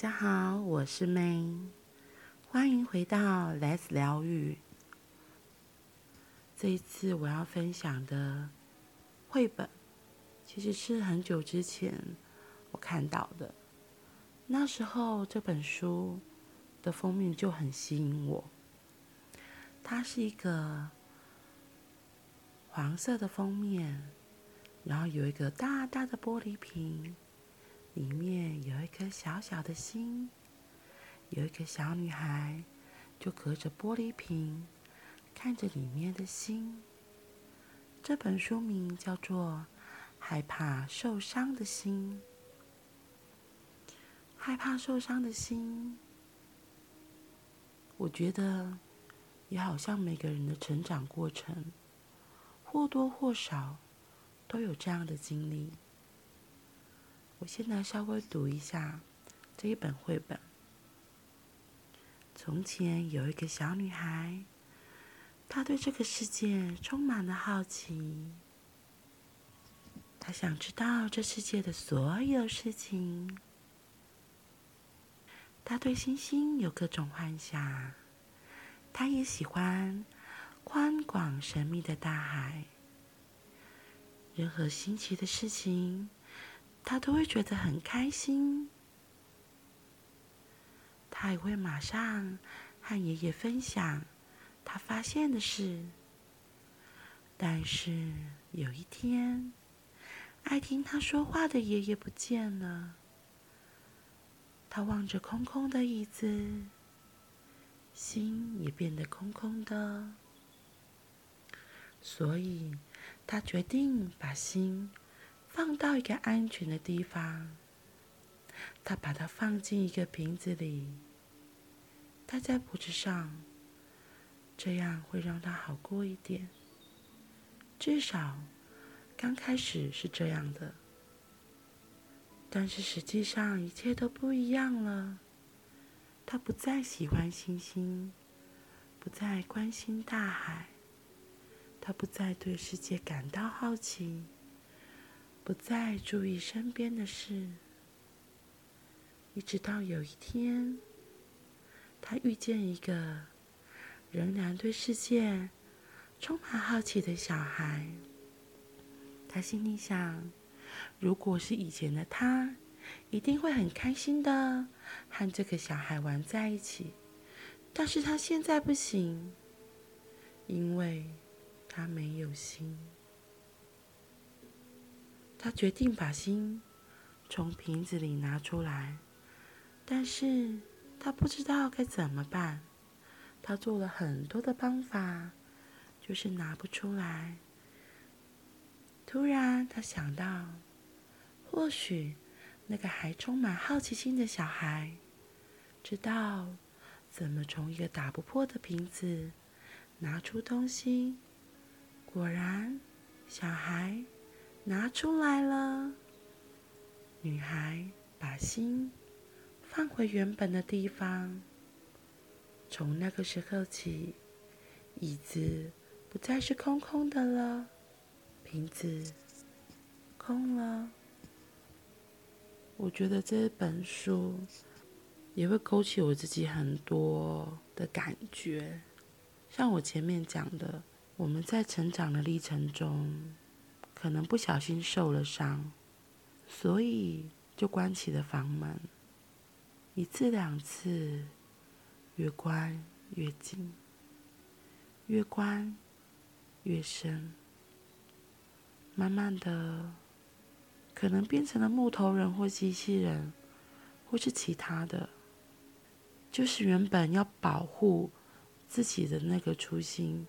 大家好，我是 May，欢迎回到 Let's 疗愈。这一次我要分享的绘本，其实是很久之前我看到的。那时候这本书的封面就很吸引我，它是一个黄色的封面，然后有一个大大的玻璃瓶。里面小小的心，有一个小女孩，就隔着玻璃瓶看着里面的心。这本书名叫做《害怕受伤的心》。害怕受伤的心，我觉得也好像每个人的成长过程，或多或少都有这样的经历。我现在稍微读一下这一本绘本。从前有一个小女孩，她对这个世界充满了好奇。她想知道这世界的所有事情。她对星星有各种幻想。她也喜欢宽广神秘的大海。任何新奇的事情，他都会觉得很开心，他也会马上和爷爷分享他发现的事。但是有一天，爱听他说话的爷爷不见了。他望着空空的椅子，心也变得空空的，所以他决定把心。放到一个安全的地方，他把它放进一个瓶子里，戴在脖子上，这样会让他好过一点。至少刚开始是这样的，但是实际上一切都不一样了。他不再喜欢星星，不再关心大海，他不再对世界感到好奇。不再注意身边的事，一直到有一天，他遇见一个仍然对世界充满好奇的小孩。他心里想：如果是以前的他，一定会很开心的和这个小孩玩在一起。但是他现在不行，因为他没有心。他决定把心从瓶子里拿出来，但是他不知道该怎么办。他做了很多的方法，就是拿不出来。突然，他想到，或许那个还充满好奇心的小孩，知道怎么从一个打不破的瓶子拿出东西。果然，小孩。拿出来了。女孩把心放回原本的地方。从那个时候起，椅子不再是空空的了，瓶子空了。我觉得这本书也会勾起我自己很多的感觉，像我前面讲的，我们在成长的历程中。可能不小心受了伤，所以就关起了房门。一次两次，越关越紧，越关越深。慢慢的，可能变成了木头人或机器人，或是其他的。就是原本要保护自己的那个初心，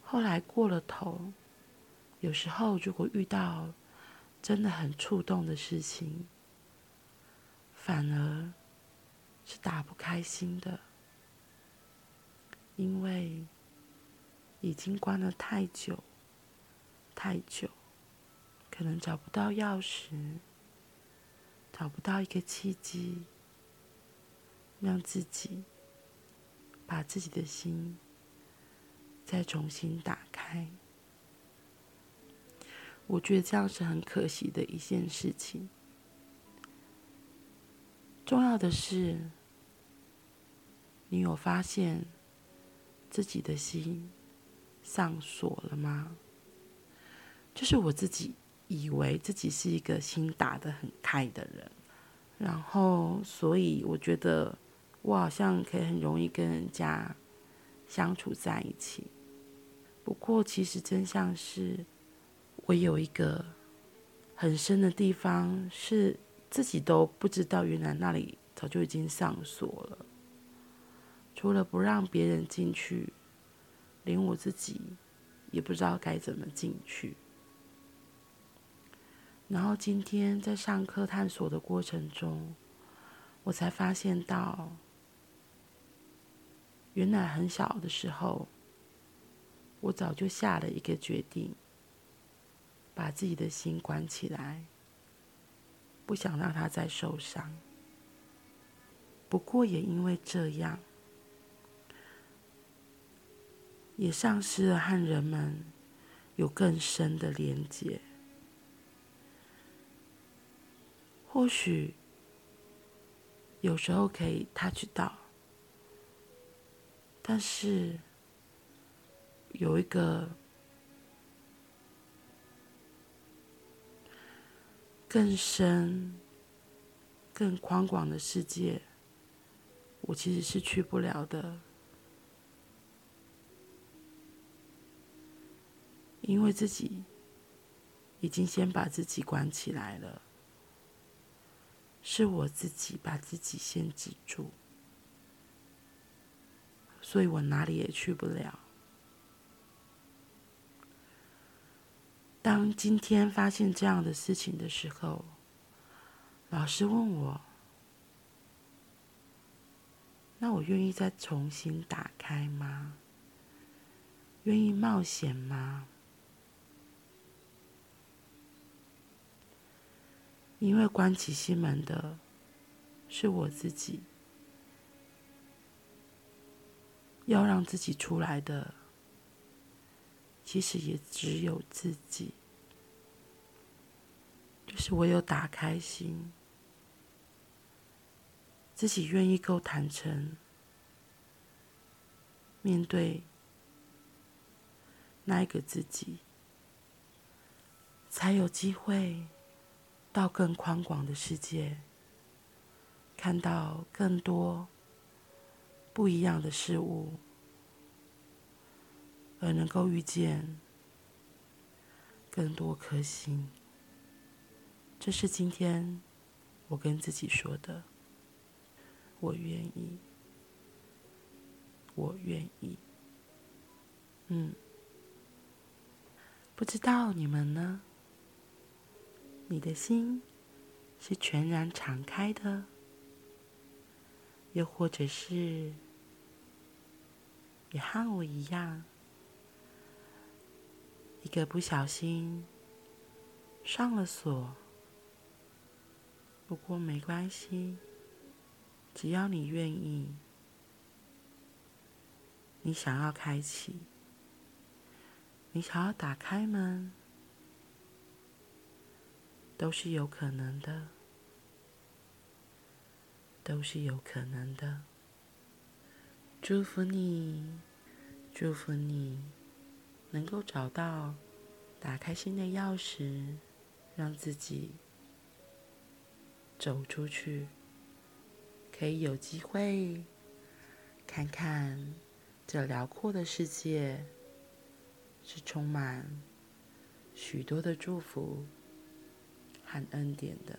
后来过了头。有时候，如果遇到真的很触动的事情，反而是打不开心的，因为已经关了太久，太久，可能找不到钥匙，找不到一个契机，让自己把自己的心再重新打开。我觉得这样是很可惜的一件事情。重要的是，你有发现自己的心上锁了吗？就是我自己以为自己是一个心打得很开的人，然后所以我觉得我好像可以很容易跟人家相处在一起。不过其实真相是，我有一个很深的地方，是自己都不知道，原来那里早就已经上锁了。除了不让别人进去，连我自己也不知道该怎么进去。然后今天在上课探索的过程中，我才发现到，原来很小的时候，我早就下了一个决定，把自己的心关起来，不想让它再受伤。不过也因为这样，也丧失了和人们有更深的连结。或许有时候可以 touch 到，但是有一个更深、更宽广的世界，我其实是去不了的，因为自己已经先把自己关起来了。是我自己把自己限制住，所以我哪里也去不了。当今天发现这样的事情的时候，老师问我：“那我愿意再重新打开吗？愿意冒险吗？”因为关起心门的是我自己，要让自己出来的，其实也只有自己。就是我有打开心，自己愿意够坦诚面对那一个自己，才有机会。到更宽广的世界，看到更多不一样的事物，而能够遇见更多颗心。这是今天我跟自己说的。我愿意，我愿意。嗯，不知道你们呢？你的心是全然敞开的，又或者是也和我一样，一个不小心上了锁。不过没关系，只要你愿意，你想要开启，你想要打开门。都是有可能的，都是有可能的。祝福你，祝福你，能够找到打开心的钥匙，让自己走出去，可以有机会看看这辽阔的世界，是充满许多的祝福。和恩典的。